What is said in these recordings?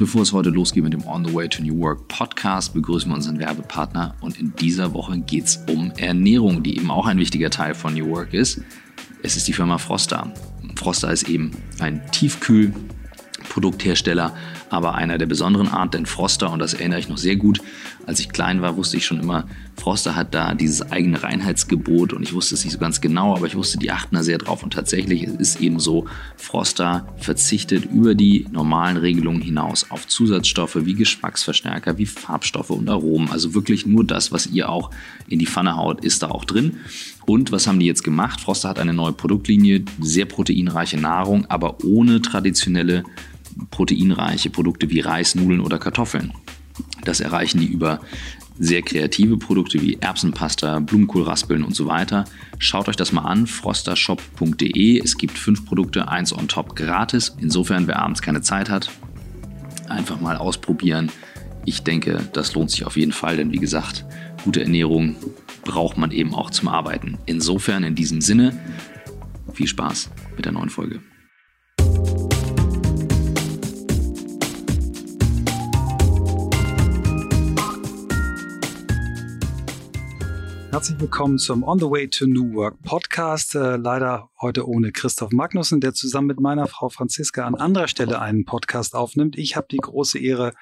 bevor es heute losgeht mit dem On the Way to New Work Podcast, begrüßen wir unseren Werbepartner. Und in dieser Woche geht es um Ernährung, die eben auch ein wichtiger Teil von New Work ist. Es ist die Firma Froster. Froster ist eben ein Tiefkühl- Produkthersteller, aber einer der besonderen Art, denn Froster, und das erinnere ich noch sehr gut, als ich klein war, wusste ich schon immer, Froster hat da dieses eigene Reinheitsgebot und ich wusste es nicht so ganz genau, aber ich wusste, die achten da sehr drauf und tatsächlich ist es eben so, Froster verzichtet über die normalen Regelungen hinaus auf Zusatzstoffe wie Geschmacksverstärker, wie Farbstoffe und Aromen, also wirklich nur das, was ihr auch in die Pfanne haut, ist da auch drin. Und was haben die jetzt gemacht? Froster hat eine neue Produktlinie, sehr proteinreiche Nahrung, aber ohne traditionelle proteinreiche Produkte wie Reis, Nudeln oder Kartoffeln. Das erreichen die über sehr kreative Produkte wie Erbsenpasta, Blumenkohlraspeln und so weiter. Schaut euch das mal an, frostershop.de. Es gibt fünf Produkte, eins on top gratis. Insofern, wer abends keine Zeit hat, einfach mal ausprobieren. Ich denke, das lohnt sich auf jeden Fall, denn wie gesagt, gute Ernährung braucht man eben auch zum Arbeiten. Insofern, in diesem Sinne, viel Spaß mit der neuen Folge. Herzlich willkommen zum On the Way to New Work Podcast. Äh, leider heute ohne Christoph Magnussen, der zusammen mit meiner Frau Franziska an anderer Stelle einen Podcast aufnimmt. Ich habe die große Ehre,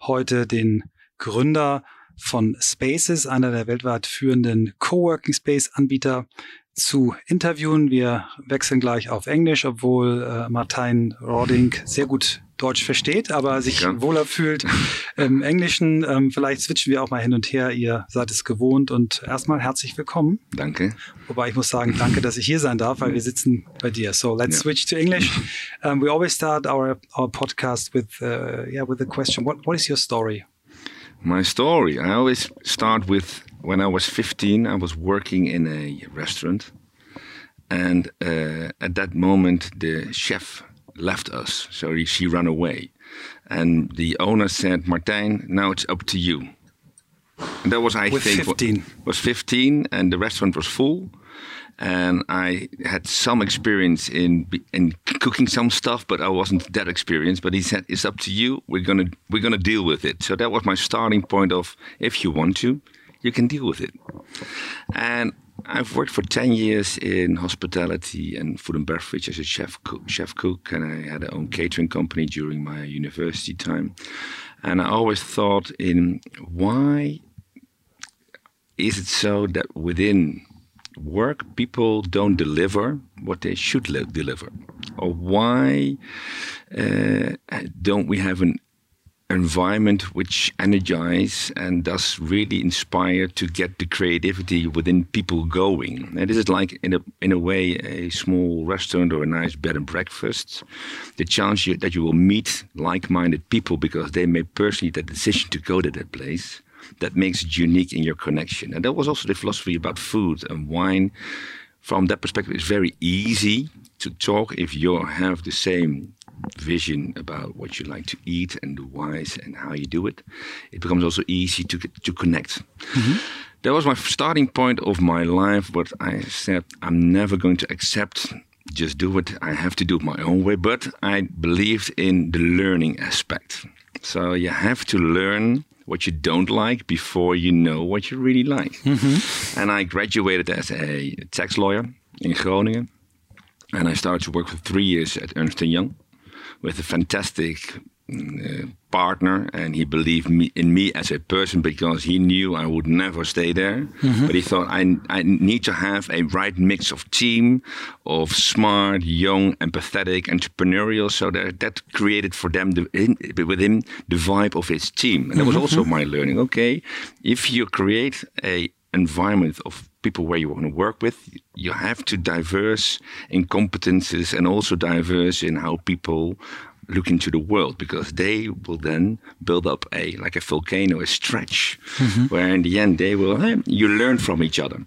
heute den Gründer von Spaces, einer der weltweit führenden Coworking Space Anbieter, zu interviewen. Wir wechseln gleich auf Englisch, obwohl äh, Martin Roding sehr gut Deutsch versteht, aber sich ja. wohler fühlt im Englischen. Ähm, vielleicht switchen wir auch mal hin und her. Ihr seid es gewohnt und erstmal herzlich willkommen. Danke. Wobei ich muss sagen, danke, dass ich hier sein darf, weil wir sitzen bei dir. So let's yeah. switch to English. Um, we always start our our podcast with uh, yeah with the question: What what is your story? My story. I always start with when I was 15. I was working in a restaurant, and uh, at that moment, the chef left us. So he, she ran away. And the owner said, Martijn, now it's up to you. And that was, I With think, 15. was 15, and the restaurant was full. And I had some experience in in cooking some stuff, but I wasn't that experienced. But he said, "It's up to you. We're gonna we're gonna deal with it." So that was my starting point of if you want to, you can deal with it. And I've worked for 10 years in hospitality and food and beverage as a chef cook, chef cook, and I had a own catering company during my university time. And I always thought in why is it so that within work people don't deliver what they should deliver? Or why uh, don't we have an environment which energize and thus really inspire to get the creativity within people going. And this is like in a in a way a small restaurant or a nice bed and breakfast. The chance you, that you will meet like-minded people because they made personally the decision to go to that place. That makes it unique in your connection. And that was also the philosophy about food and wine. From that perspective, it's very easy to talk if you have the same vision about what you like to eat and the whys and how you do it, it becomes also easy to to connect. Mm-hmm. That was my starting point of my life. But I said I'm never going to accept just do it. I have to do it my own way. But I believed in the learning aspect. So you have to learn what you don't like before you know what you really like. Mm-hmm. And I graduated as a tax lawyer in Groningen. And I started to work for three years at Ernst Young with a fantastic uh, partner, and he believed me, in me as a person because he knew I would never stay there. Mm-hmm. But he thought I, I need to have a right mix of team, of smart, young, empathetic, entrepreneurial, so that that created for them the, in, within the vibe of his team, and that was mm-hmm. also my learning. Okay, if you create a environment of people where you want to work with. You have to diverse in competences and also diverse in how people look into the world because they will then build up a like a volcano, a stretch, mm-hmm. where in the end they will hey, you learn from each other.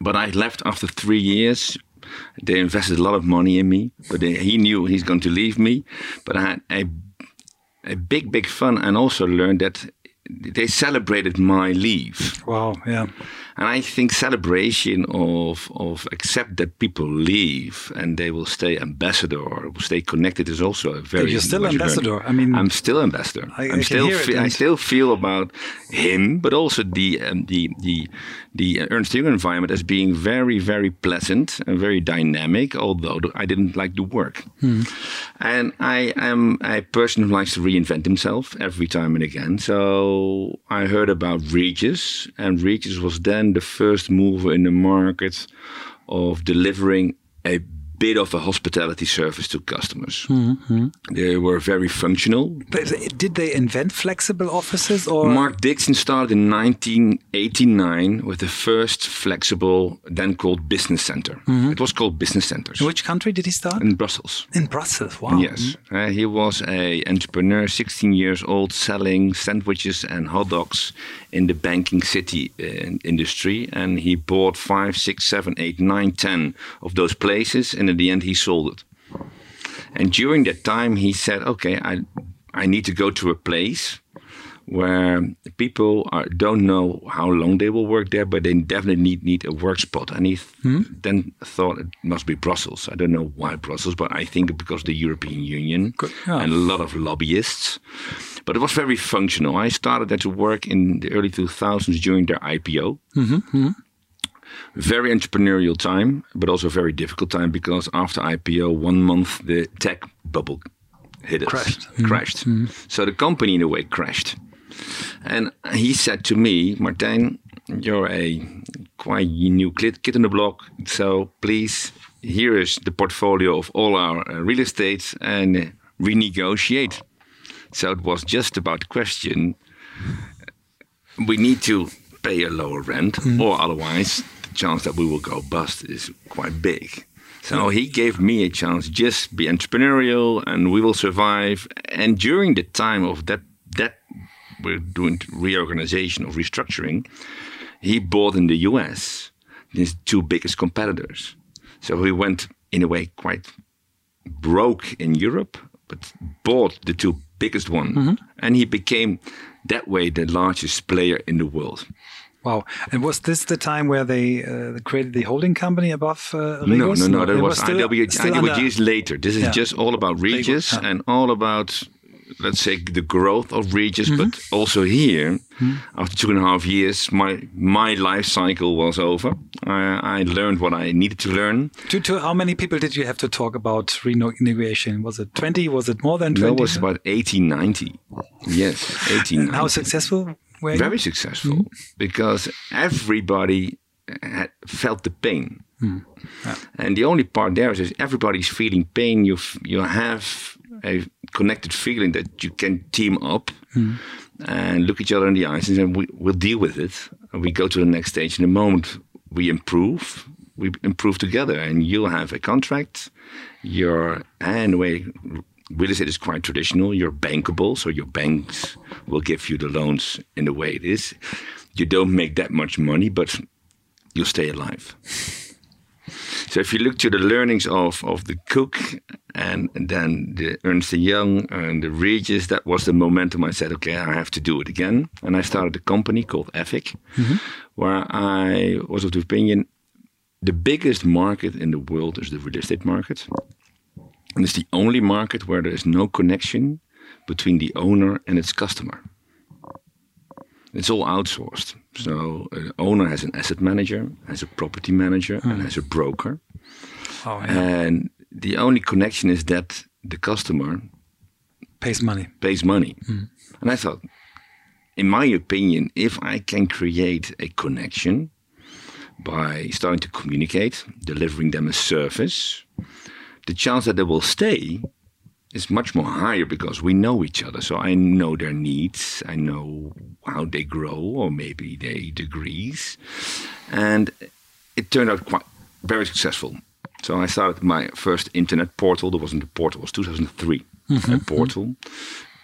But I left after three years. They invested a lot of money in me, but they, he knew he's going to leave me. But I had a a big, big fun, and also learned that they celebrated my leave. Wow, yeah. And I think celebration of of accept that people leave and they will stay ambassador or stay connected is also a very. You're still ambassador. Learning. I mean, I'm still ambassador. I, am I still. I still feel about him, but also the um, the the the Ernst Young environment as being very very pleasant and very dynamic. Although I didn't like the work, hmm. and I am a person who likes to reinvent himself every time and again. So I heard about Regus, and Regus was then the first mover in the market of delivering a bit of a hospitality service to customers. Mm-hmm. They were very functional. But did they invent flexible offices or? Mark Dixon started in 1989 with the first flexible, then called business center. Mm-hmm. It was called business centers. In which country did he start? In Brussels. In Brussels, wow. Yes, mm-hmm. uh, he was a entrepreneur, 16 years old, selling sandwiches and hot dogs in the banking city uh, industry, and he bought five, six, seven, eight, nine, ten of those places And in the end he sold it. And during that time, he said, "Okay, I I need to go to a place where people are, don't know how long they will work there, but they definitely need need a work spot." And he th hmm? then thought it must be Brussels. I don't know why Brussels, but I think because the European Union and a lot of lobbyists. But it was very functional. I started there to work in the early 2000s during their IPO. Mm -hmm very entrepreneurial time, but also very difficult time because after IPO, one month the tech bubble hit us, crashed. crashed. Mm-hmm. So the company in a way crashed. And he said to me, Martijn, you're a quite new kid on the block, so please, here is the portfolio of all our uh, real estates and renegotiate. So it was just about the question. We need to pay a lower rent, mm. or otherwise the chance that we will go bust is quite big. So he gave me a chance, just be entrepreneurial and we will survive. And during the time of that we're doing reorganization or restructuring, he bought in the US his two biggest competitors. So he went in a way quite broke in Europe, but bought the two biggest one, mm -hmm. and he became that way the largest player in the world. Wow. And was this the time where they uh, created the holding company above uh, No, no, no. That was, was still, IW, still IWG later. This is yeah. just all about Regus yeah. and all about, let's say, the growth of Regus. Mm -hmm. But also here, mm -hmm. after two and a half years, my my life cycle was over. I, I learned what I needed to learn. To, to how many people did you have to talk about renegotiation? Was it 20? Was it more than 20? No, it was about 80, 90. Yes, 80, 90. How successful very successful mm. because everybody had felt the pain. Mm. Yeah. And the only part there is everybody's feeling pain. You you have a connected feeling that you can team up mm. and look each other in the eyes and say, we, we'll deal with it. And we go to the next stage. In the moment we improve, we improve together, and you'll have a contract. You're in way real estate is quite traditional. You're bankable, so your banks will give you the loans in the way it is. You don't make that much money, but you stay alive. So if you look to the learnings of, of the Cook and, then the Ernst Young and the Regus, that was the momentum. I said, okay, I have to do it again. And I started a company called Effic, mm-hmm. where I was of the opinion the biggest market in the world is the real estate market. And it's the only market where there is no connection between the owner and its customer. It's all outsourced. So an owner has an asset manager, has a property manager, mm. and has a broker. Oh, yeah. And the only connection is that the customer pays money. Pays money. Mm. And I thought, in my opinion, if I can create a connection by starting to communicate, delivering them a service, the chance that they will stay is much more higher because we know each other. So I know their needs, I know how they grow, or maybe they degrees. And it turned out quite very successful. So I started my first internet portal. There wasn't a portal, it was 2003. Mm-hmm. A portal.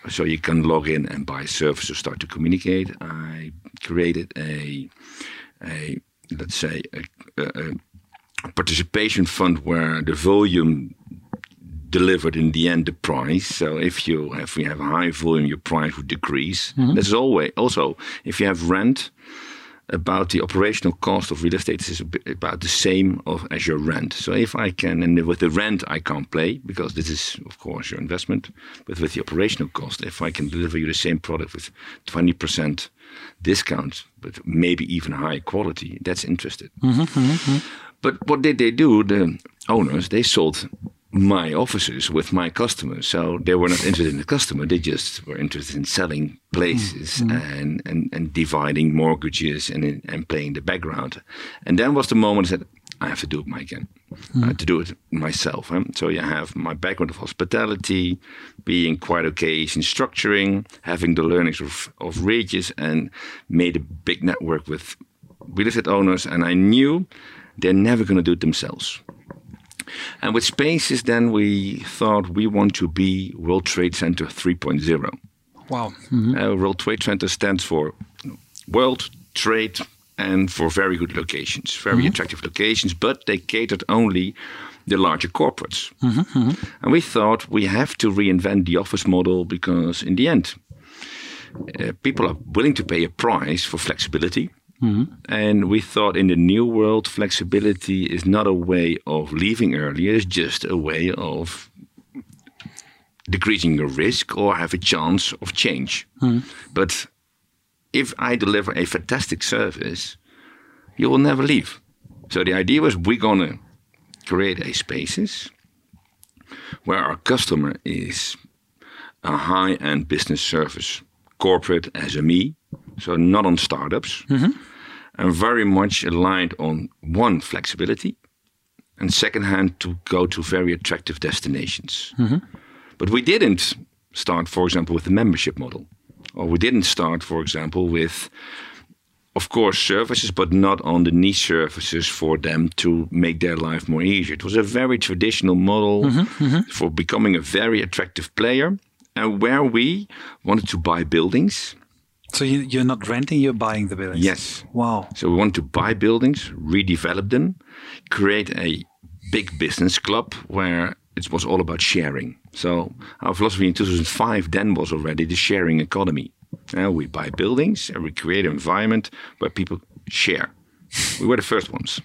So you can log in and buy services, start to communicate. I created a, a let's say, a, a, participation fund where the volume delivered in the end the price. So if you if we have a high volume, your price would decrease. Mm-hmm. This is always also if you have rent about the operational cost of real estate is about the same of as your rent. So if I can, and with the rent I can't play because this is of course your investment, but with the operational cost, if I can deliver you the same product with 20% discount, but maybe even high quality, that's interested. Mm-hmm, mm-hmm. But what did they do? The owners they sold my offices with my customers. So they were not interested in the customer; they just were interested in selling places mm and, and and dividing mortgages and and playing the background. And then was the moment I said, I have to do it my again. Mm I have to do it myself. Huh? So you have my background of hospitality, being quite okay in structuring, having the learnings of, of Regus, and made a big network with real estate owners. And I knew they're never going to do it themselves. And with spaces, then we thought we want to be World Trade Center 3.0. Wow. Mm-hmm. Uh, World Trade Center stands for World Trade and for very good locations, very mm-hmm. attractive locations, but they catered only the larger corporates. Mm-hmm, mm-hmm. And we thought we have to reinvent the office model because, in the end, uh, people are willing to pay a price for flexibility. Mm-hmm. And we thought in the new world, flexibility is not a way of leaving earlier, it's just a way of decreasing your risk or have a chance of change. Mm-hmm. But if I deliver a fantastic service, you will never leave. So the idea was we're going to create a spaces where our customer is a high-end business service, corporate SME, so not on startups, mm-hmm. and very much aligned on one flexibility, and second hand to go to very attractive destinations. Mm-hmm. But we didn't start, for example, with the membership model, or we didn't start, for example, with of course, services, but not on the niche services for them to make their life more easier. It was a very traditional model mm-hmm, mm-hmm. for becoming a very attractive player, and where we wanted to buy buildings so you, are not renting, you're buying the buildings? Yes. Wow. So we want to buy buildings, redevelop them, create a big business club where it was all about sharing. So our philosophy in 2005 then was already the sharing economy. Now we buy buildings and we create an environment where people share. we were the first ones.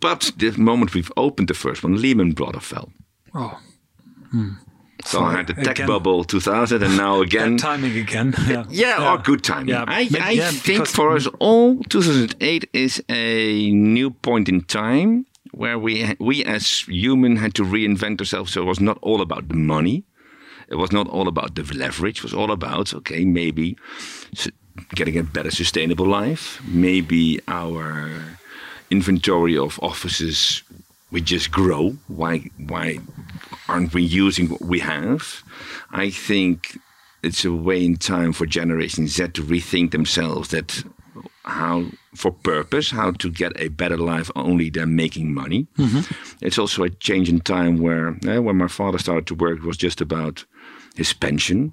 But the moment we've opened the first one, Lehman Brothers fell. Oh. Hmm. So I had the tech again. bubble 2000, and now again. timing again. Yeah, yeah, yeah. or good timing. Yeah. I, I yeah, think for us all, 2008 is a new point in time where we we as human had to reinvent ourselves. So it was not all about the money. It was not all about the leverage. It was all about okay, maybe getting a better sustainable life. Maybe our inventory of offices we just grow. Why why aren't we using what we have? I think it's a way in time for Generation Z to rethink themselves that how for purpose, how to get a better life only than making money. Mm-hmm. It's also a change in time where eh, when my father started to work, it was just about his pension.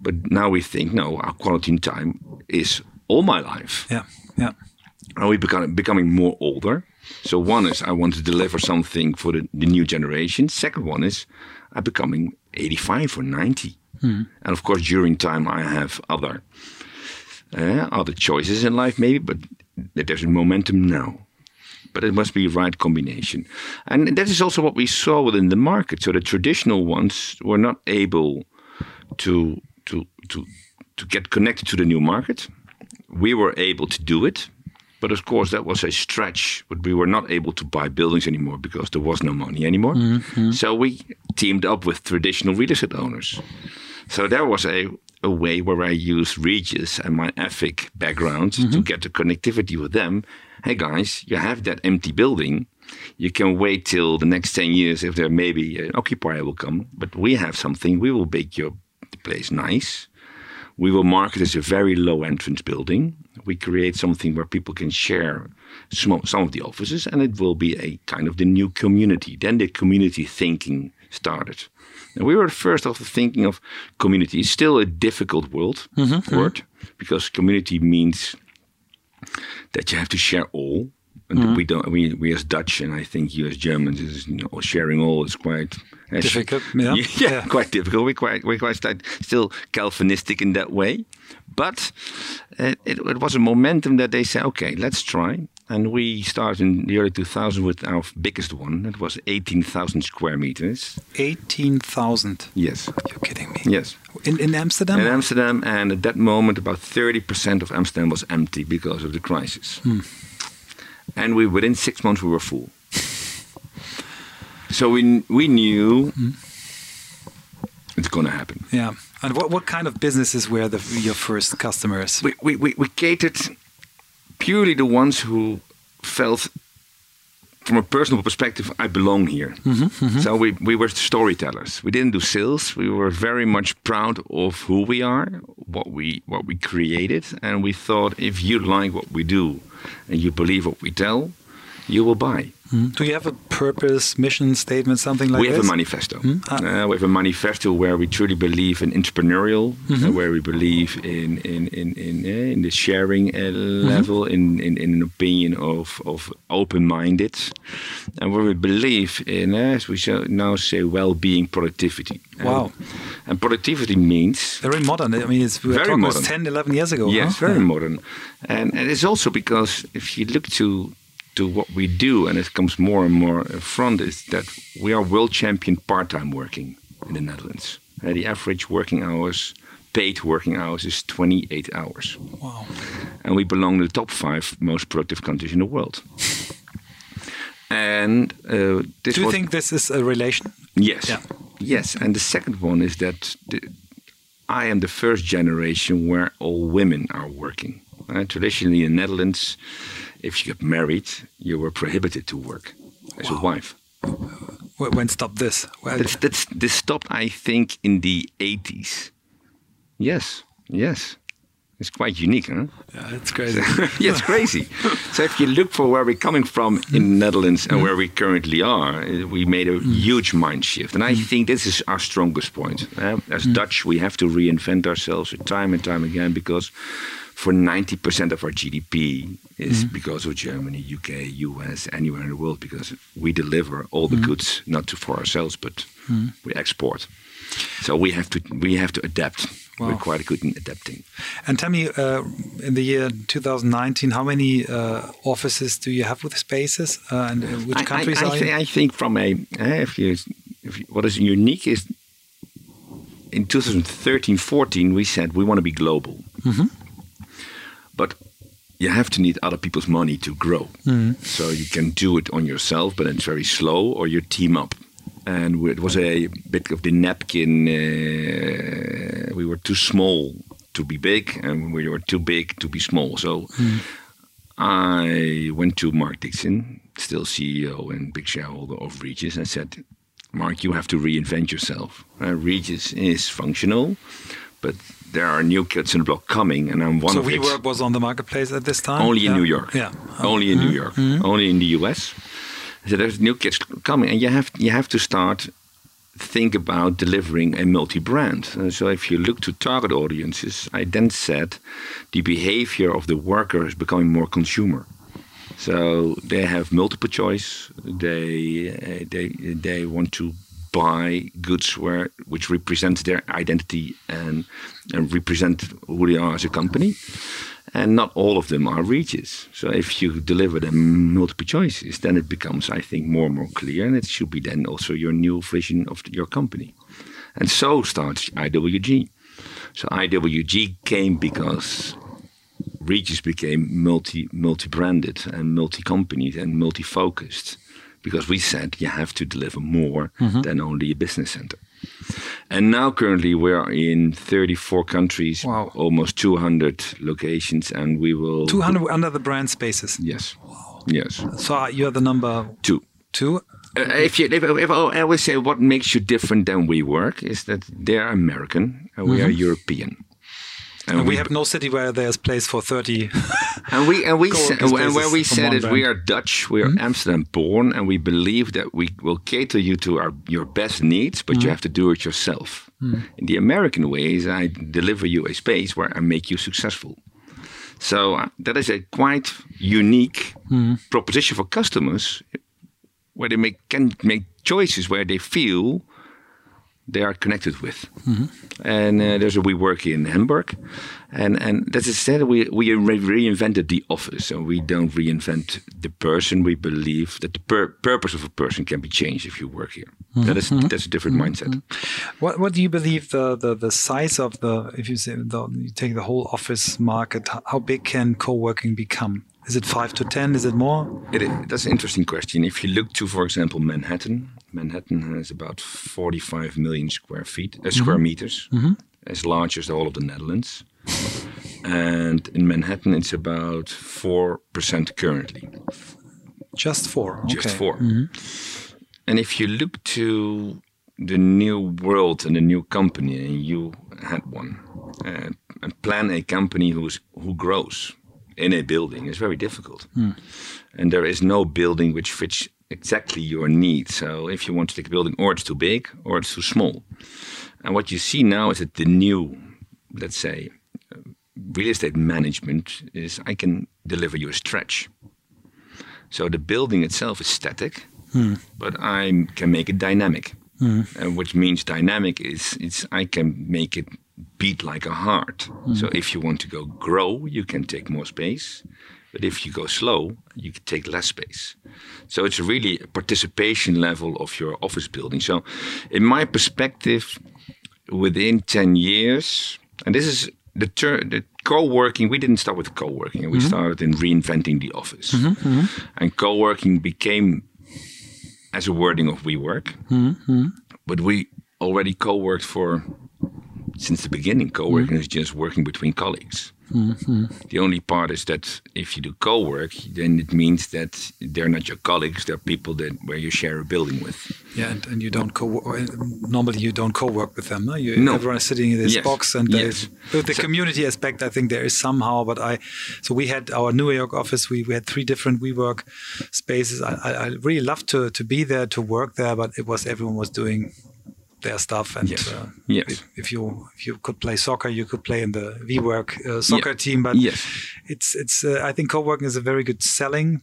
But now we think, no, our quality in time is all my life. Yeah, yeah. Are we becoming becoming more older? So one is I want to deliver something for the, the new generation. Second one is I'm becoming 85 or 90. Hmm. And of course, during time, I have other uh, other choices in life, maybe, but there's a momentum now. But it must be right combination. And that is also what we saw within the market. So the traditional ones were not able to to to to get connected to the new market. We were able to do it but of course, that was a stretch. But we were not able to buy buildings anymore because there was no money anymore. Mm-hmm. So we teamed up with traditional real estate owners. So there was a, a way where I used Regus and my EFIC background mm-hmm. to get the connectivity with them. Hey guys, you have that empty building. You can wait till the next 10 years if there maybe an occupier will come. But we have something. We will make your place nice. We will market as a very low entrance building we create something where people can share some, some of the offices, and it will be a kind of the new community. Then the community thinking started. And we were first of the thinking of community. It's still a difficult world mm-hmm, word mm-hmm. because community means that you have to share all. And we don't. We we as Dutch and I think you as Germans is you know, sharing all is quite Difficult, yeah. yeah, Yeah. quite difficult. We're quite we're quite still Calvinistic in that way, but uh, it, it was a momentum that they said, okay, let's try. And we started in the early 2000s with our biggest one. That was 18,000 square meters. 18,000. Yes, You're kidding me. yes. In, in Amsterdam? In Amsterdam, and at that moment, about 30% of Amsterdam was empty because of the crisis. And we within six months we were full. So we we knew hmm. it's going to happen. yeah. And what, what kind of businesses were the, your first customers? We, we, we, we catered purely the ones who felt, from a personal perspective, I belong here. Mm-hmm, mm-hmm. So we, we were storytellers. We didn't do sales. We were very much proud of who we are, what we what we created, and we thought if you like what we do and you believe what we tell, you will buy. Do you have a purpose, mission statement, something like that? we have this? a manifesto. Ah. Uh, we have a manifesto where we truly believe in entrepreneurial, uh, where we believe in in in in, uh, in the sharing uh, level, in, in in an opinion of of open minded, and where we believe in, uh, as we shall now say, well being productivity. And- Wow. And productivity means Very modern. I mean, it's, we were Very modern. 10, 11 years ago. Yes, huh? very modern, and and it's also because if you look to to what we do, and it comes more and more in front, is that we are world champion part-time working in the Netherlands. Uh, the average working hours, paid working hours, is 28 hours, Wow. and we belong to the top five most productive countries in the world. And uh, this Do you think this is a relation? Yes. Yeah. Yes. And the second one is that the, I am the first generation where all women are working. Uh, traditionally in the Netherlands, if you get married, you were prohibited to work as a wife. When stopped this? Well, That's, that's, this stopped, I think, in the 80s. Yes. Yes. It's quite unique, huh? yeah, it's crazy. yeah, it's crazy. so if you look for where we're coming from in the Netherlands and where mm. we currently are, uh, we made a mm. huge mind shift, and I think this is our strongest point. Uh, as Dutch, we have to reinvent ourselves time and time again because for 90% of our GDP is because of Germany, UK, US, anywhere in the world, because we deliver all the goods not to for ourselves, but we export. So we have to we have to adapt. Wow. We're quite good in adapting. And tell me, uh, in the year 2019, how many uh, offices do you have with Spaces, uh, and uh, which I- countries I, I, are thi- you? I think from a eh, if you, if you, what is unique is in 2013 14 we said we want to be global, Mm-hmm. But you have to need other people's money to grow. Mm-hmm. So you can do it on yourself, but it's very slow, or you team up. And it was a bit of the napkin. Uh, we were too small to be big, and we were too big to be small. So I went to Mark Dixon, still CEO and big shareholder of Regus, and said, Mark, you have to reinvent yourself. Uh, Regus is functional, but there are new kids in the block coming, and I'm one So of it. WeWork was on the marketplace at this time. Only in New York. Yeah. Only in New York. Only in the US. So there's new kids coming, and you have you have to start think about delivering a multi-brand. Uh, so if you look to target audiences, I then said the behavior of the worker is becoming more consumer. So they have multiple choice. They uh, they they want to buy goods where which represent their identity and, and represent who they are as a company. And not all of them are reaches. So if you deliver them multiple choices, then it becomes, I think, more and more clear, and it should be then also your new vision of your company. And so starts IWG. So IWG came because Regus became multi multi branded and multi companied and multi focused because we said you have to deliver more than only a business center. And now currently we are in 34 countries, Wow. almost 200 locations, and we will 200 under the brand Spaces. Yes, yes, So uh, you're the number two. two. Uh, if you, if, if I always say what makes you different than WeWork is that they're American and we are European. Mm-hmm. And we have no city where there's place for 30. And we and we and where we said it, we. Hmm? are Dutch, we are Amsterdam born, and we believe that we will cater you to our your best needs, but Hmm? you have to do it yourself. In the American way is I deliver you a space where I make you successful. So uh, that is a quite unique proposition for customers, where they make, can make choices where they feel they are connected with. And uh, there's a WeWork in Hamburg, and and that is said we we re- reinvented the office. So we don't reinvent the person. We believe that the pur- purpose of a person can be changed if you work here. That is mm-hmm. that's a different mm-hmm. mindset. Mm-hmm. What What do you believe the, the, the size of the if you say the, you take the whole office market? How big can co-working become? Is it five to ten? Is it more? It, that's an interesting question. If you look to, for example, Manhattan, Manhattan has about 45 million square feet, uh, square meters, as large as all of the Netherlands. and in Manhattan, it's about four percent currently, Just four. Okay. just 4 And if you look to the new world and the new company, and you had one, uh, and plan a company who's who grows in a building is very difficult. Hmm. And there is no building which fits exactly your needs. So if you want to take a building, or it's too big, or it's too small. And what you see now is that the new, let's say, uh, real estate management is I can deliver you a stretch. So the building itself is static, hmm. but I can make it dynamic. And which means dynamic is it's I can make it beat like a heart. Hmm. So if you want to go grow, you can take more space. But if you go slow, you can take less space. So it's really a participation level of your office building. So in my perspective, within 10 years, and this is the, ter- the co-working, we didn't start with co-working. We hmm. started in reinventing the office. Hmm, and co-working became as a wording of WeWork. But we already co-worked for since the beginning. Co-working hmm. is just working between colleagues. Mm-hmm. The only part is that if you do co-work, then it means that they're not your colleagues; they're people that where you share a building with. Yeah, and, and you don't co. Normally, you don't co-work with them. No? You, No. Everyone is sitting in this Yes. box, and Yes. the community aspect. I think there is somehow, but I. So we had our New York office. We, we had three different WeWork spaces. I, I, I really loved to to be there to work there, but it was everyone was doing their stuff, and Yes. uh, Yes. if, if you if you could play soccer, you could play in the WeWork uh, soccer Yeah. team. But Yes. it's it's. Uh, I think co-working is a very good selling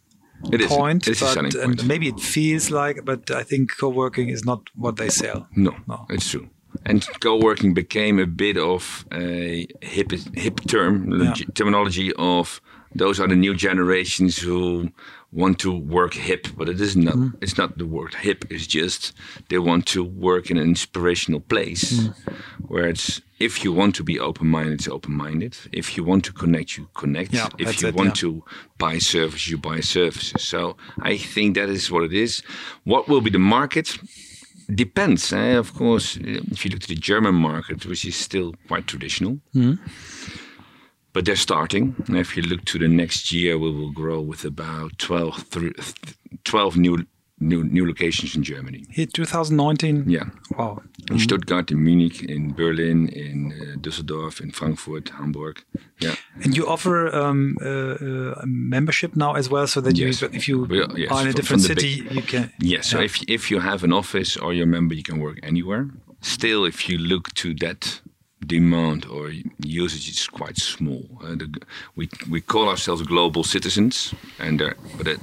It is. point, It is a but point. maybe it feels like, but I think co-working is not what they sell. No, No. it's true. And co-working became a bit of a hip hip term Yeah. terminology of those are the new generations who want to work hip, but it is not. Mm-hmm. It's not the word hip. It's just they want to work in an inspirational place Mm. where it's if you want to be open-minded, it's open-minded. If you want to connect, you connect. Yeah, if you it, want yeah. to buy services, you buy services. So I think that is what it is. What will be the market? Depends. Eh? Of course, if you look to the German market, which is still quite traditional, but they're starting. And if you look to the next year, we will grow with about 12, 12 new, new, new locations in Germany. Here, 2019. Yeah. Wow. In Stuttgart, in Munich, in Berlin, in uh, Düsseldorf, in Frankfurt, Hamburg. Yeah. And you offer um, uh, uh, a membership now as well, so that Yes. you, if you yes, are in a different city, you can. Yes. So Yeah. if if you have an office or you're a member, you can work anywhere. Still, if you look to that demand or usage, is quite small. Uh, the, we we call ourselves global citizens, and uh, but it,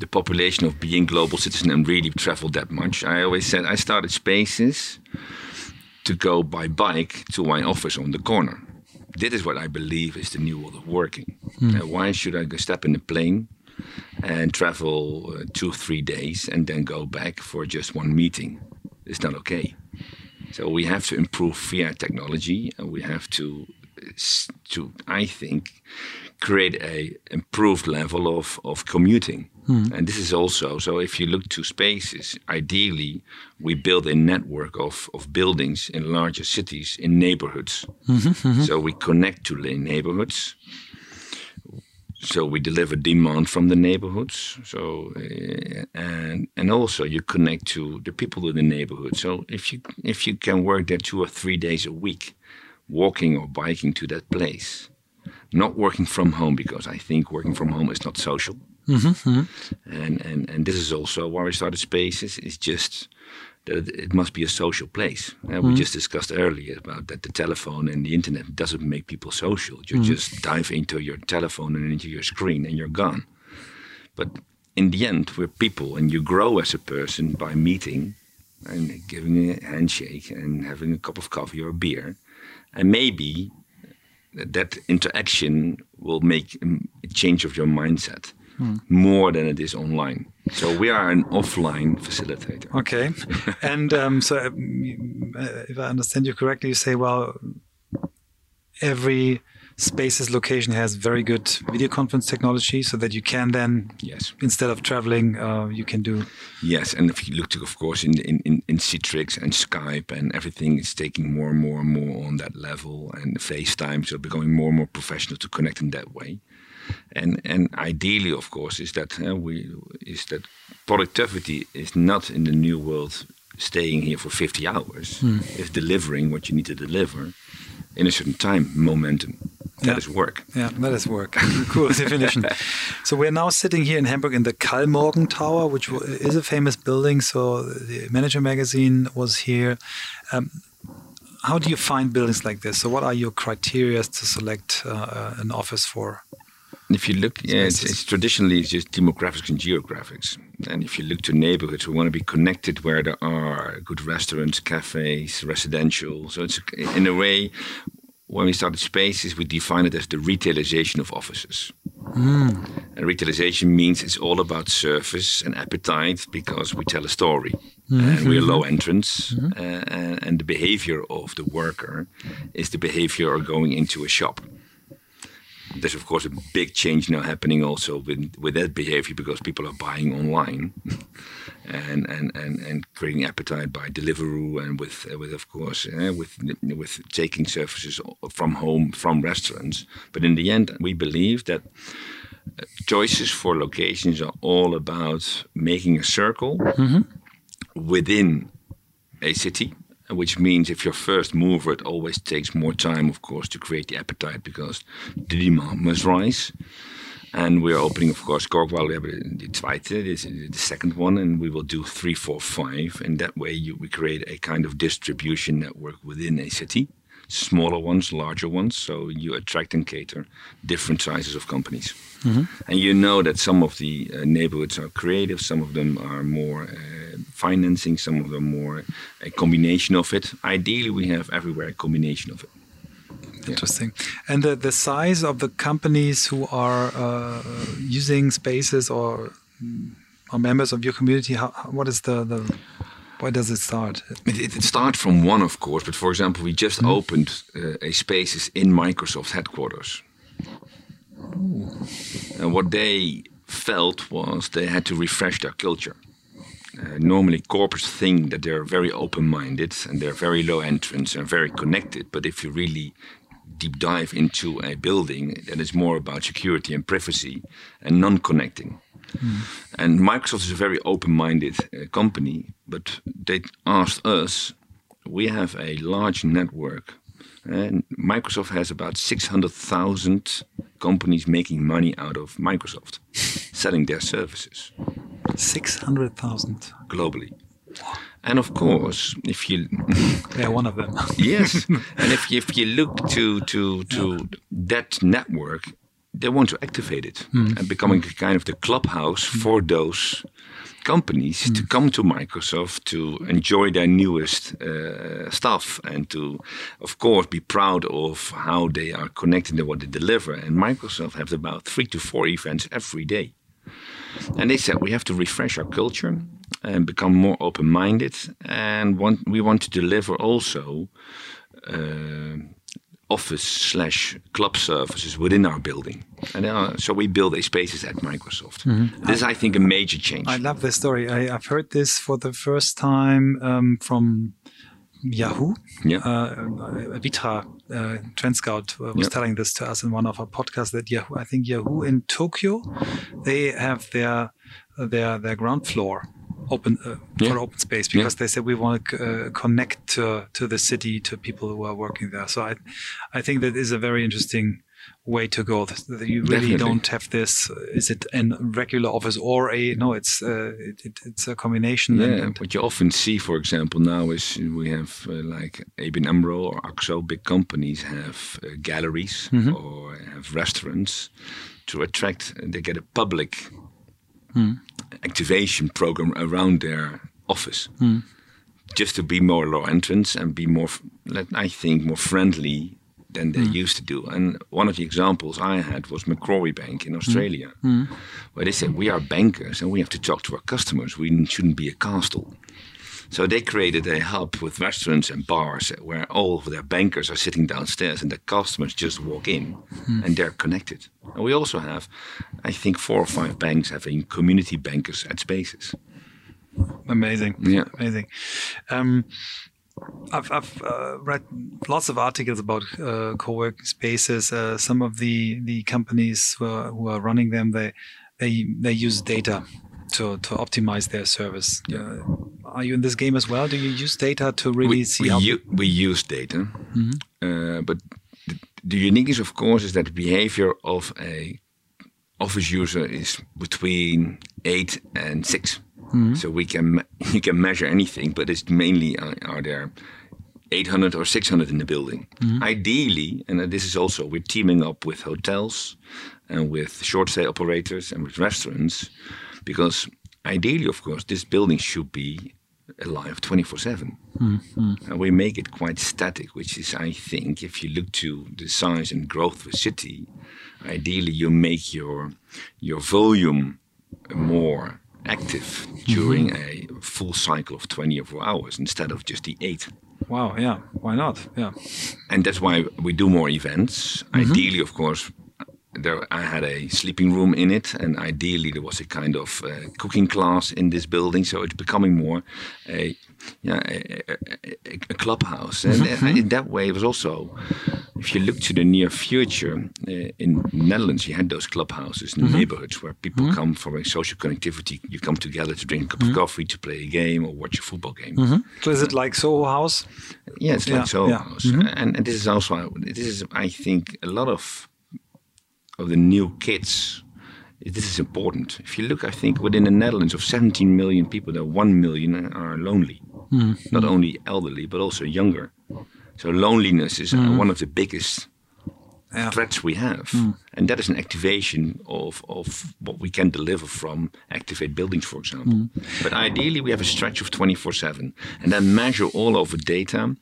the population of being global citizen and really travel that much. I always said I started spaces to go by bike to my office on the corner. This is what I believe is the new world of working. Uh, why should I go step in a plane and travel uh, two, three days and then go back for just one meeting? It's not okay. So we have to improve via technology, and we have to, to I think, create a improved level of, of commuting. Hmm. And this is also so. If you look to spaces, ideally, we build a network of, of buildings in larger cities in neighborhoods. Mm-hmm, mm-hmm. So we connect to the neighborhoods so we deliver demand from the neighborhoods. So uh, and and also you connect to the people in the neighborhood. So if you if you can work there two or three days a week walking or biking to that place not working from home because i think working from home is not social. And, and and this is also why we started spaces is just it, it must be a social place. Uh, we hmm. just discussed earlier about that the telephone and the internet doesn't make people social. You hmm. just dive into your telephone and into your screen and you're gone. But in the end, we're people, and you grow as a person by meeting and giving a handshake and having a cup of coffee or a beer, and maybe that interaction will make a change of your mindset more than it is online. So we are an offline facilitator. Okay. and um, so, um, uh, if I understand you correctly, you say, well, every space's location has very good video conference technology so that you can then, Yes. instead of traveling, uh, you can do. Yes, and if you look to, of course, in in in, in Citrix and Skype and everything is taking more and more and more on that level, and FaceTime, so becoming more and more professional to connect in that way. And and ideally, of course, is that uh, we is that productivity is not in the new world staying here for 50 hours. It's delivering what you need to deliver in a certain time momentum. That Yeah. is work. Yeah, that is work. cool definition. So we're now sitting here in Hamburg in the Kallmorgen Tower, which is a famous building. So the Manager magazine was here. Um, how do you find buildings like this? So what are your criteria to select uh, an office for? If you look, yeah, it's, it's traditionally it's just demographics and geographics. And if you look to neighborhoods, we want to be connected where there are good restaurants, cafes, residential. So it's in a way, when we started spaces, we define it as the retailization of offices. Hmm. And retailization means it's all about service and appetite because we tell a story. Hmm, and we're hmm, low entrance, uh, and, and the behavior of the worker is the behavior of going into a shop there's of course a big change now happening also with with that behavior because people are buying online and and and, and creating appetite by Deliveroo and with with of course uh, with with taking services from home from restaurants. But in the end we believe that uh, choices for locations are all about making a circle within a city, which means if you're first mover, it always takes more time, of course, to create the appetite because the demand must rise. And we're opening, of course, Korkwal. We have the zweite, this is the second one, and we will do three, four, five. And that way, you, we create a kind of distribution network within a city, smaller ones, larger ones. So you attract and cater different sizes of companies. And you know that some of the uh, neighborhoods are creative, some of them are more uh, financing, some of them more a combination of it. Ideally, we have everywhere a combination of it. Interesting. And the, the size of the companies who are uh, using spaces or are members of your community, how, what is the, the where does it start? It, it, it starts from one, of course, but for example, we just opened uh, a spaces in Microsoft headquarters. And what they felt was they had to refresh their culture. Uh, normally, corporates think that they're very open minded and they're very low entrance and very connected. But if you really deep dive into a building, then it's more about security and privacy and non connecting. And Microsoft is a very open minded uh, company, but they asked us we have a large network. And Microsoft has about 600,000 companies making money out of Microsoft, selling their services 600,000. globally. And of course, if you Yeah, one of them. yes, and if you, if you look to to to that network, they want to activate it hmm. and becoming kind of the clubhouse hmm. for those companies to hmm. come to Microsoft to enjoy their newest uh, stuff and to, of course, be proud of how they are connected and what they deliver. And Microsoft has about three to four events every day. And they said we have to refresh our culture and become more open-minded, and want, we want to deliver also uh, office slash club services within our building. And uh, so we build a spaces at Microsoft. This is, I think, a major change. I love this story. I, I've heard this for the first time um, from Yahoo. Yeah. Uh, Vitra uh, Trend Scout uh, was Yeah. telling this to us in one of our podcasts that Yahoo, I think Yahoo in Tokyo, they have their their their ground floor open uh, Yeah. for open space because they said we want to uh, connect to, to the city to people who are working there. So I I think that is a very interesting way to go. You really Definitely. don't have this. Is it a regular office or a no? It's uh, it, it, it's a combination. Yeah, and- and- what you often see, for example, now is we have uh, like ABN AMRO or AXO, big companies have uh, galleries Mm-hmm. or have restaurants to attract, they get a public Hmm. activation program around their office. Hmm. Just to be more low entrance and be more, let- I think, more friendly than they Hmm. used to do. And one of the examples I had was Macquarie Bank in Australia, where they said, We are bankers and we have to talk to our customers. We shouldn't be a castle. So they created a hub with restaurants and bars where all of their bankers are sitting downstairs and the customers just walk in and they're connected. And we also have, I think, four or five banks having community bankers at spaces. Amazing. Yeah. Amazing. Um, I've, I've uh, read lots of articles about uh, co-working spaces. Uh, some of the, the companies who are, who are running them, they, they, they use data to, to optimize their service. Uh, are you in this game as well? Do you use data to really we, see we, how? we use data, uh, but the, the uniqueness, of course, is that the behavior of a office user is between eight and 6 So we can you can measure anything, but it's mainly uh, are there 800 or 600 in the building. Mm-hmm. Ideally, and uh, this is also we're teaming up with hotels and with short stay operators and with restaurants, because ideally, of course, this building should be alive 24 7. Mm-hmm. And we make it quite static, which is, I think, if you look to the size and growth of a city, ideally you make your your volume more active during a full cycle of 24 hours instead of just the eight. Wow. Yeah. Why not? Yeah. And that's why we do more events. Ideally, of course, there I had a sleeping room in it, and ideally there was a kind of uh, cooking class in this building. So it's becoming more a yeah a, a, a, clubhouse, and, and mm-hmm. in that way it was also. If you look to the near future, uh, in Netherlands, you had those clubhouses in the mm-hmm. neighborhoods where people mm-hmm. come for a social connectivity. You come together to drink a cup of coffee, to play a game, or watch a football game. So is it like Soho House? Yeah, it's Yeah, like Soho yeah. House, and, and this is also this is I think a lot of of the new kids. This is important. If you look, I think within the Netherlands of 17 million people, there 1 million are lonely. Hmm. Not only elderly, but also younger. So loneliness is uh, hmm. one of the biggest Yeah. threats we have, hmm. and that is an activation of of what we can deliver from activate buildings, for example. But ideally, we have a stretch of 24/7, and then measure all over data.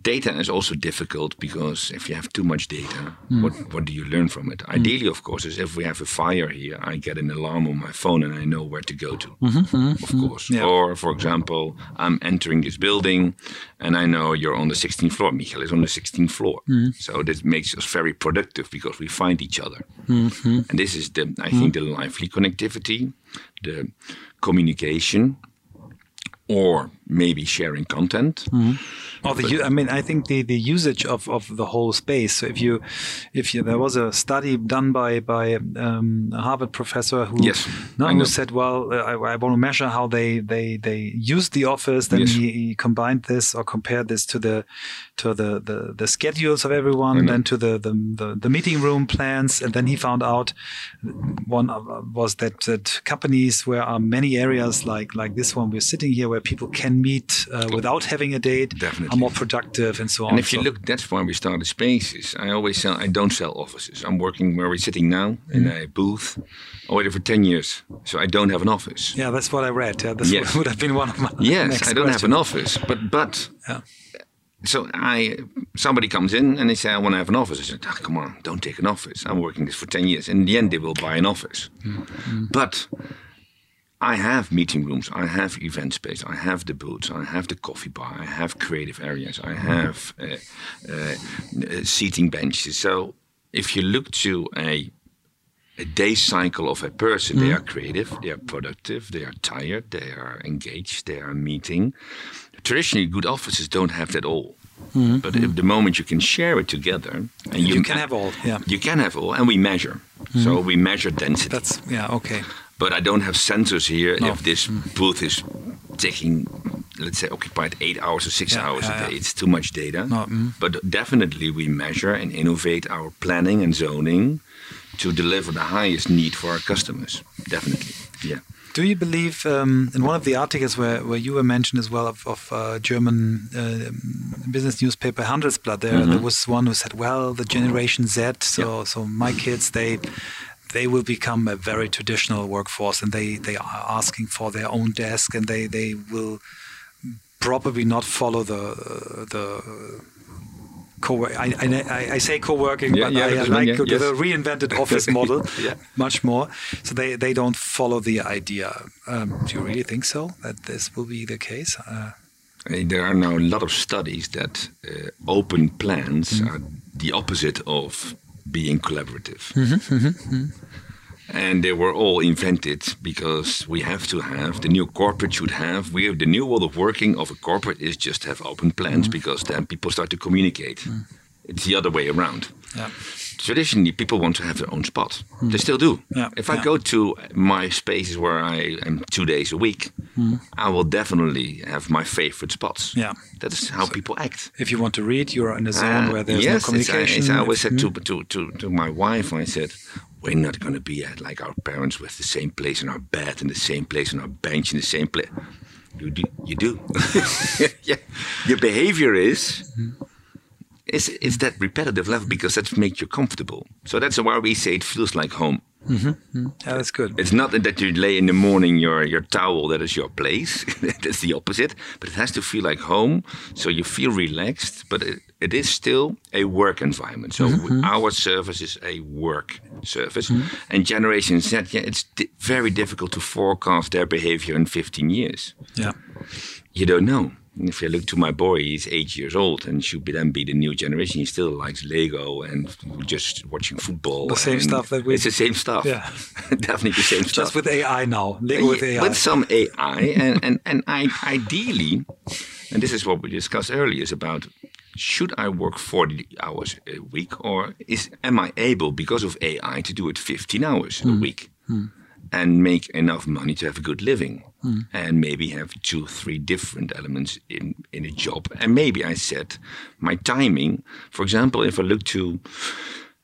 Data is also difficult because if you have too much data, hmm. what what do you learn from it? Hmm. Ideally, of course, is if we have a fire here, I get an alarm on my phone and I know where to go to. Mm-hmm, mm-hmm, of mm-hmm. course. Yeah. Or, for example, I'm entering this building and I know you're on the 16th floor. Michael is on the 16th floor. Hmm. So this makes us very productive because we find each other. And this is the, I think, the lively connectivity, the communication, or maybe sharing content. Or the, u- I mean, I think the, the usage of, of the whole space. So if you, if you, there was a study done by by um, a Harvard professor who, Yes, no, who said, well, uh, I, I want to measure how they they they use the office. Then Yes. he, he combined this or compared this to the to the the, the schedules of everyone, and then to the, the the the meeting room plans, and then he found out one was that that companies where are many areas like like this one we're sitting here where people can meet uh, without having a date Definitely. are more productive and so on. And if you So- look, that's why we started Spaces. I always sell. I don't sell offices. I'm working where we're sitting now in Mm-hmm. a booth. already for ten years, so I don't have an office. yeah, that's what I read. Yeah, this Yes. would have been one of my Yes, I don't have an office, but but Yeah. So I somebody comes in and they say I want to have an office. I said, "Ah, come on, don't take an office. I'm working this for ten years. In the end, they will buy an office. But I have meeting rooms. I have event space. I have the booths. I have the coffee bar. I have creative areas. I have uh, uh, seating benches. So if you look to a a day cycle of a person. They hmm. are creative, they are productive, they are tired, they are engaged, they are meeting. Traditionally, good offices don't have that all. Hmm. But if the moment you can share it together, and You can have all. Yeah, you can have all, and we measure. Hmm. So we measure density. that's yeah okay. but I don't have sensors here No. if this booth is taking let's say occupied eight hours or six Yeah, hours yeah, a day. yeah. It's too much data. No, mm. But definitely we measure and innovate our planning and zoning to deliver the highest need for our customers. Definitely. Yeah. Do you believe um, in one of the articles where, where you were mentioned as well of, of uh, German uh, business newspaper Handelsblatt? There, Mm-hmm. there was one who said, "Well, the Generation Z, so so my kids, they they will become a very traditional workforce, and they they are asking for their own desk, and they they will probably not follow the the." Co- I, I, I say co-working, Yeah, but yeah, I, like yeah, the yes. reinvented office model much more. So they, they don't follow the idea. Um, do you really think so that this will be the case? Uh, There are now a lot of studies that uh, open plans are the opposite of being collaborative. And they were all invented because we have to have the new corporate should have we have the new world of working of a corporate is just have open plans mm. because then people start to communicate. Mm. It's the other way around. yeah. Traditionally, people want to have their own spot. Mm. They still do. Yeah, If I yeah. go to my spaces where I am two days a week, I will definitely have my favorite spots. Yeah. That is how people act. If you want to read, you're in a zone Uh, where there's yes, no it's- communication. it's- I always said to, hmm? to, to, to my wife, I said, we're not going to be at like our parents with the same place in our bed and the same place on our bench in the same place. You do. You do. yeah. Your behavior is. It's, it's that repetitive level because that makes you comfortable. So that's why we say it feels like home. Mm-hmm. yeah, that's good. It's not that you lay in the morning your your towel that is your place. That's the opposite. But it has to feel like home, so you feel relaxed. But it, it is still a work environment. So mm-hmm. our service is a work service, mm-hmm. and Generation Z, yeah, it's di- very difficult to forecast their behavior in 15 years. Yeah. You don't know. If you look to my boy, he's eight years old and should be then be the new generation. He still likes Lego and just watching football. The same stuff that we- It's the same stuff. Yeah. Definitely the same stuff. Just with AI now. Lego with AI. With some AI, and and and I ideally, and this is what we discussed earlier, is about should I work forty hours a week, or is am I able because of AI to do it fifteen hours a hmm. week, hmm. and make enough money to have a good living, Hmm. and maybe have two, three different elements in in a job, and maybe I set my timing. For example, if I look to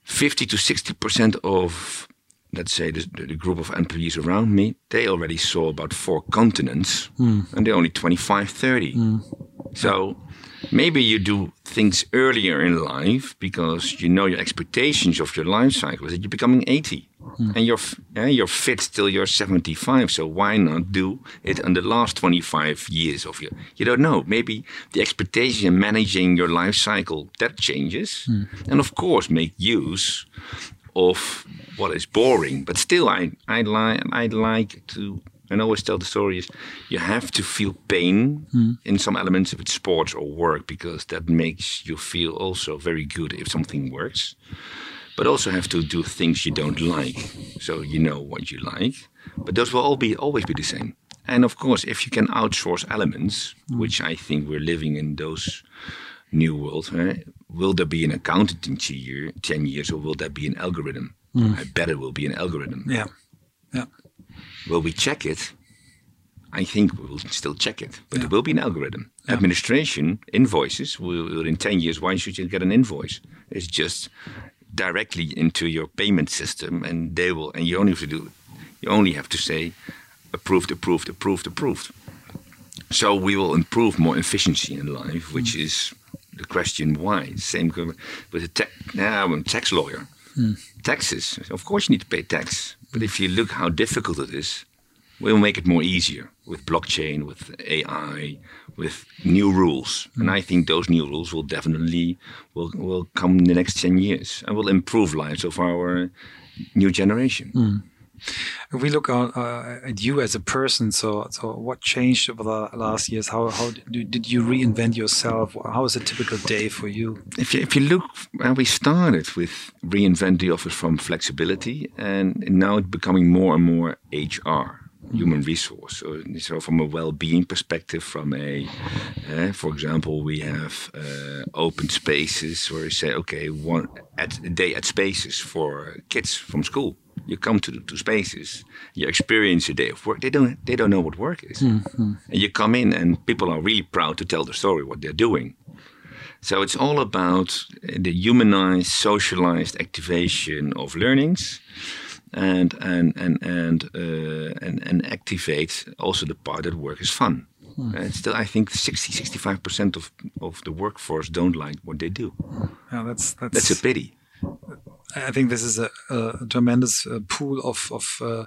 50 to 60% of, let's say, the, the group of employees around me, they already saw about four continents hmm. and they're only 25, 30. Hmm. So maybe you do things earlier in life because you know your expectations of your life cycle is that you're becoming 80 Hmm. and you're, yeah, you're fit till you're 75. So why not do it in the last 25 years of your, you don't know, maybe the expectation in managing your life cycle, that changes. Hmm. And of course, make use of what is boring. But still, I I like I like to. And I always tell the story is you have to feel pain hmm. in some elements if it's sports or work because that makes you feel also very good if something works. But also have to do things you don't like, so you know what you like. But those will all be always be the same. And of course, if you can outsource elements, which I think we're living in those new world, eh, will there be an accountancy year, 10 years, or will there be an algorithm? I bet it will be an algorithm. yeah. Yeah. Will we check it? I think we will still check it, but there will be an algorithm. Administration, invoices, will in 10 years, why should you get an invoice? It's just directly into your payment system, and they will, and you only have to do, you only have to say approved, approved, approved, approved. So we will improve more efficiency in life, which hmm. is the question why. Same with a tax. Now I'm a tax lawyer. Hmm. Taxes, of course, you need to pay tax. But if you look how difficult it is, we'll make it more easier with blockchain, with AI, with new rules. And I think those new rules will definitely will will come in the next ten years and will improve lives of our new generation. If we look at, uh, at you as a person, so so what changed over the last years? How how did, did you reinvent yourself? How is a typical day for you? if you, if you look, well, we started with reinvent the office from flexibility, and now it's becoming more and more HR, human resource. So, so from a well-being perspective, from a, uh, for example, we have uh, open spaces where you say, okay, one at a day at spaces for kids from school. You come to to spaces, you experience a day of work. They don't they don't know what work is, and you come in and people are really proud to tell the story what they're doing. So it's all about the humanized, socialized activation of learnings, and and and and uh, and, and activate also the part that work is fun. And still, I think 60, 65 percent of of the workforce don't like what they do. Yeah, that's that's That's a pity. I think this is a, a tremendous uh, pool of, of uh,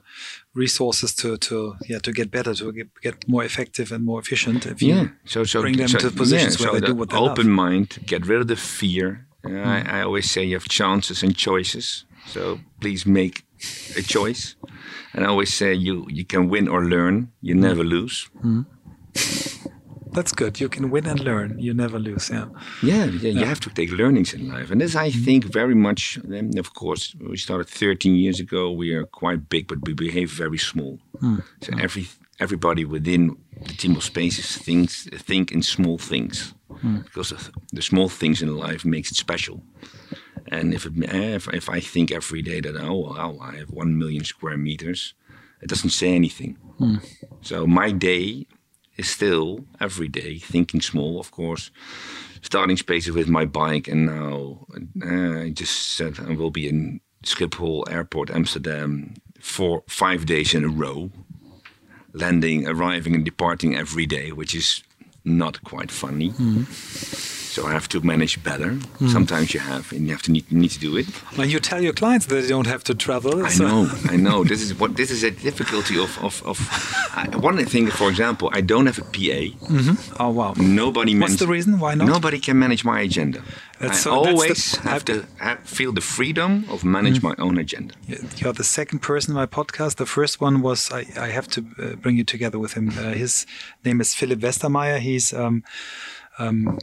resources to, to yeah to get better, to get, get more effective and more efficient. If you Yeah. So so bring them so, to positions yeah, where so they do what they open love. mind, get rid of the fear. Uh, I, I always say you have chances and choices. So please make a choice. And I always say you you can win or learn. You hmm. never lose. Hmm. That's good. You can win and learn. You never lose. Yeah. Yeah, yeah, you have to take learnings in life, and this I hmm. think very much. And of course, we started 13 years ago. We are quite big, but we behave very small. So every everybody within the team of spaces thinks think in small things because the, the small things in life makes it special. And if, it, if if I think every day that oh wow I have one million square meters, it doesn't say anything. So my day is still every day thinking small, of course. Starting spaces with my bike, and now uh, I just said I will be in Schiphol Airport, Amsterdam, for five days in a row, landing, arriving, and departing every day, which is not quite funny. So I have to manage better. Sometimes you have, and you have to need, need to do it. When you tell your clients that they don't have to travel, I so- know, I know. This is what this is a difficulty of of, of I, one thing. For example, I don't have a PA. Oh wow. Nobody. What's the reason? Why not? Nobody can manage my agenda. That's I so- that's the- always have to have, feel the freedom of manage Mm-hmm. my own agenda. You're the second person in my podcast. The first one was I, I have to uh, bring you together with him. Uh, his name is Philipp Westermeyer. He's um, um,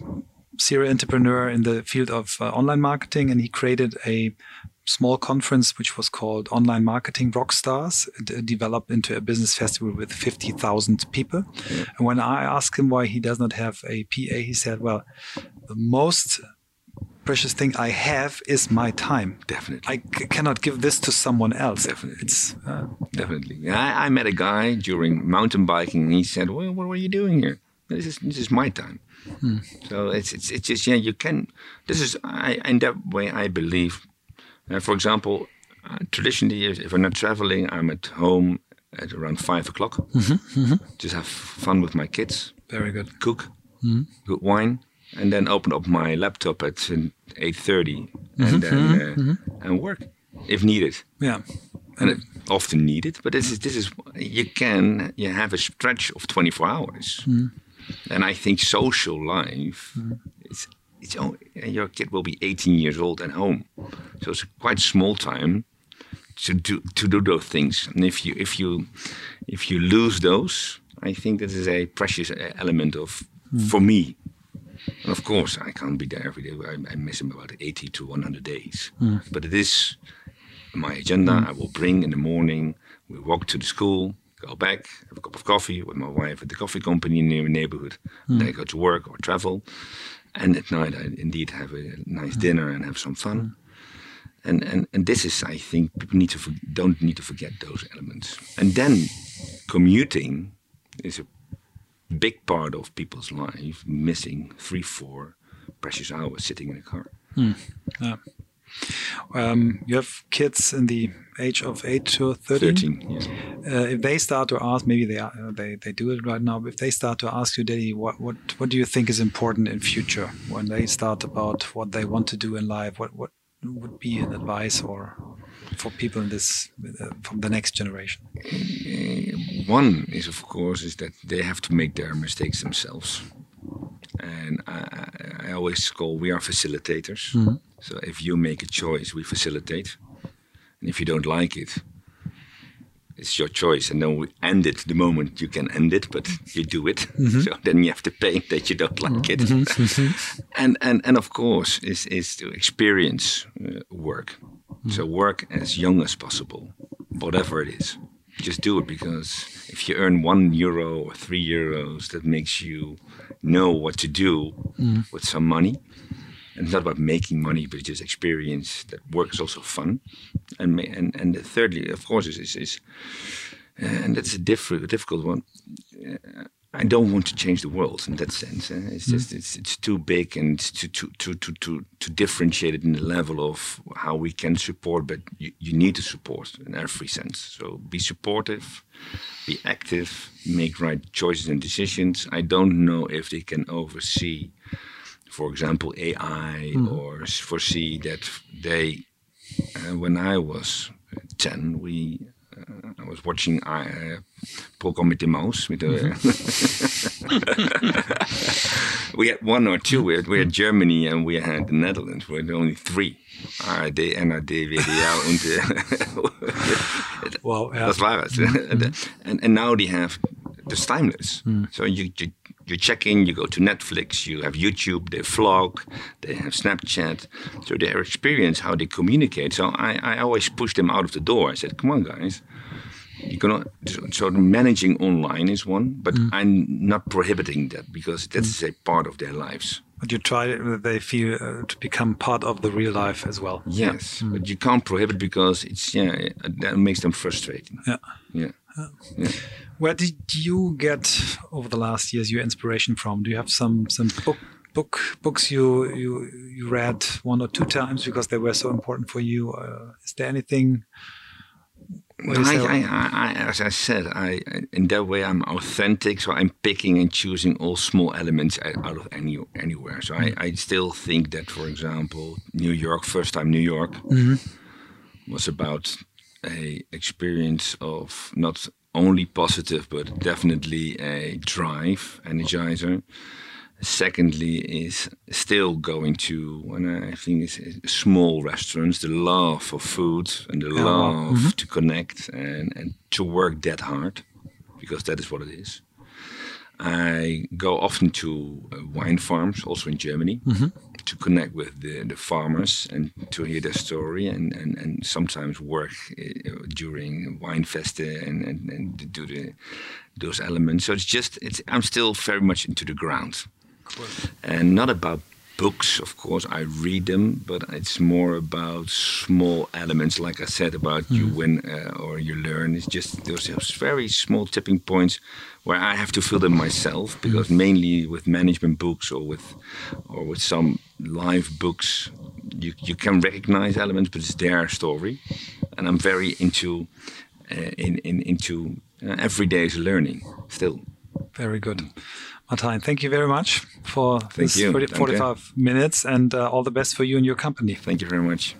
serial entrepreneur in the field of uh, online marketing, and he created a small conference which was called Online Marketing Rockstars. It uh, developed into a business festival with 50,000 people. And when I asked him why he does not have a PA, he said, "Well, the most precious thing I have is my time. Definitely. I c- cannot give this to someone else. Definitely. It's uh, Definitely. I, I met a guy during mountain biking. And he said, "Well, what are you doing here? This is this is my time." Hmm. So it's it's it's just yeah. You can. This is I in that way I believe. Uh, for example, uh, traditionally, if, if I'm not traveling, I'm at home at around five o'clock. Mm-hmm, Just have fun with my kids, very good. cook, Hmm. good wine, and then open up my laptop at eight thirty, Mm-hmm, and then uh, and work if needed Yeah. and it often needed. But this is this is you can you have a stretch of 24 hours, and I think social life hmm. it's it's only, your kid will be 18 years old at home, so it's quite small time to do to do those things. And if you if you if you lose those, I think that is a precious element of hmm. for me. And of course, I can't be there every day. I, I miss him about 80 to 100 days. Hmm. But it is my agenda. I will bring in the morning. We walk to the school, go back, have a cup of coffee with my wife at the coffee company in the neighborhood. Hmm. Then I go to work or travel. And at night, I indeed have a nice hmm. dinner and have some fun. Hmm. And, and, and this is, I think, people need to for, don't need to forget those elements. And then commuting is a big part of people's life, missing three, four precious hours sitting in a car. Yeah. Um, you have kids in the age of 8 to 13. 13, yes. Uh, if they start to ask, maybe they, are, uh, they they do it right now. But if they start to ask you, Daddy, what what what do you think is important in future? When they start about what they want to do in life, what what would be an advice or for people in this uh, from the next generation? Uh, one is, of course, is that they have to make their mistakes themselves. And I, I- I always call we are facilitators. So if you make a choice, we facilitate. And if you don't like it, it's your choice. And then we end it the moment you can end it, but you do it. Mm-hmm. So then you have to pay that you don't like it. Mm-hmm. and, and, and of course, is, is to experience uh, work. Mm. So work as young as possible, whatever it is. Just do it because if you earn one euro or three euros, that makes you know what to do mm. with some money. And it's not about making money, but it's just experience that work is also fun. And and and thirdly, of course, is is, is and that's a different, difficult one. Uh, I don't want to change the world in that sense. Uh, it's just mm. it's it's too big and it's too too too too too to differentiate it in the level of how we can support. But you, you need to support in every sense. So be supportive, be active, make right choices and decisions. I don't know if they can oversee, for example, AI mm. or foresee that they. Uh, when I was ten, we uh, I was watching uh, Program mit Mouse. With, uh, we had one or two. We had, we had Germany and we had the Netherlands. We had only three. ARD, NRD, WDR und well, yeah. das war es. and, and now they have the timeless. Mm. So you, you you check in, you go to Netflix, you have YouTube, they vlog, they have Snapchat. So their experience, how they communicate. So I, I always push them out of the door. I said, come on, guys. You cannot, so managing online is one, but mm. I'm not prohibiting that because that's mm. a part of their lives. But you try, they feel uh, to become part of the real life as well. Yes, yeah. but you can't prohibit because it's, yeah, that makes them frustrating. Yeah. Yeah. yeah. Where did you get over the last years your inspiration from? Do you have some some book book books you you you read one or two times because they were so important for you? Uh, is there anything? I, I, I, as I said, I in that way I'm authentic, so I'm picking and choosing all small elements out of any anywhere. So I, I still think that, for example, New York, first time New York, mm -hmm. was about a experience of not only positive, but definitely a drive, energizer. Secondly, is still going to, and I think it's small restaurants, the love for food and the love mm -hmm. to connect and, and to work that hard, because that is what it is. I go often to uh, wine farms, also in Germany. Mm -hmm to connect with the, the farmers and to hear their story and, and, and sometimes work uh, during wine festa and, and, and do the those elements. So it's just it's I'm still very much into the ground. Cool. And not about books, of course, I read them, but it's more about small elements, like I said, about mm. you hmm. win uh, or you learn. It's just those very small tipping points where I have to fill them myself, because mm. mainly with management books or with or with some live books, you you can recognize elements, but it's their story, and I'm very into uh, in, in into uh, everyday learning still. Very good. Martijn, thank you very much for thank this you. 40, 45 minutes and uh, all the best for you and your company. Thank you very much.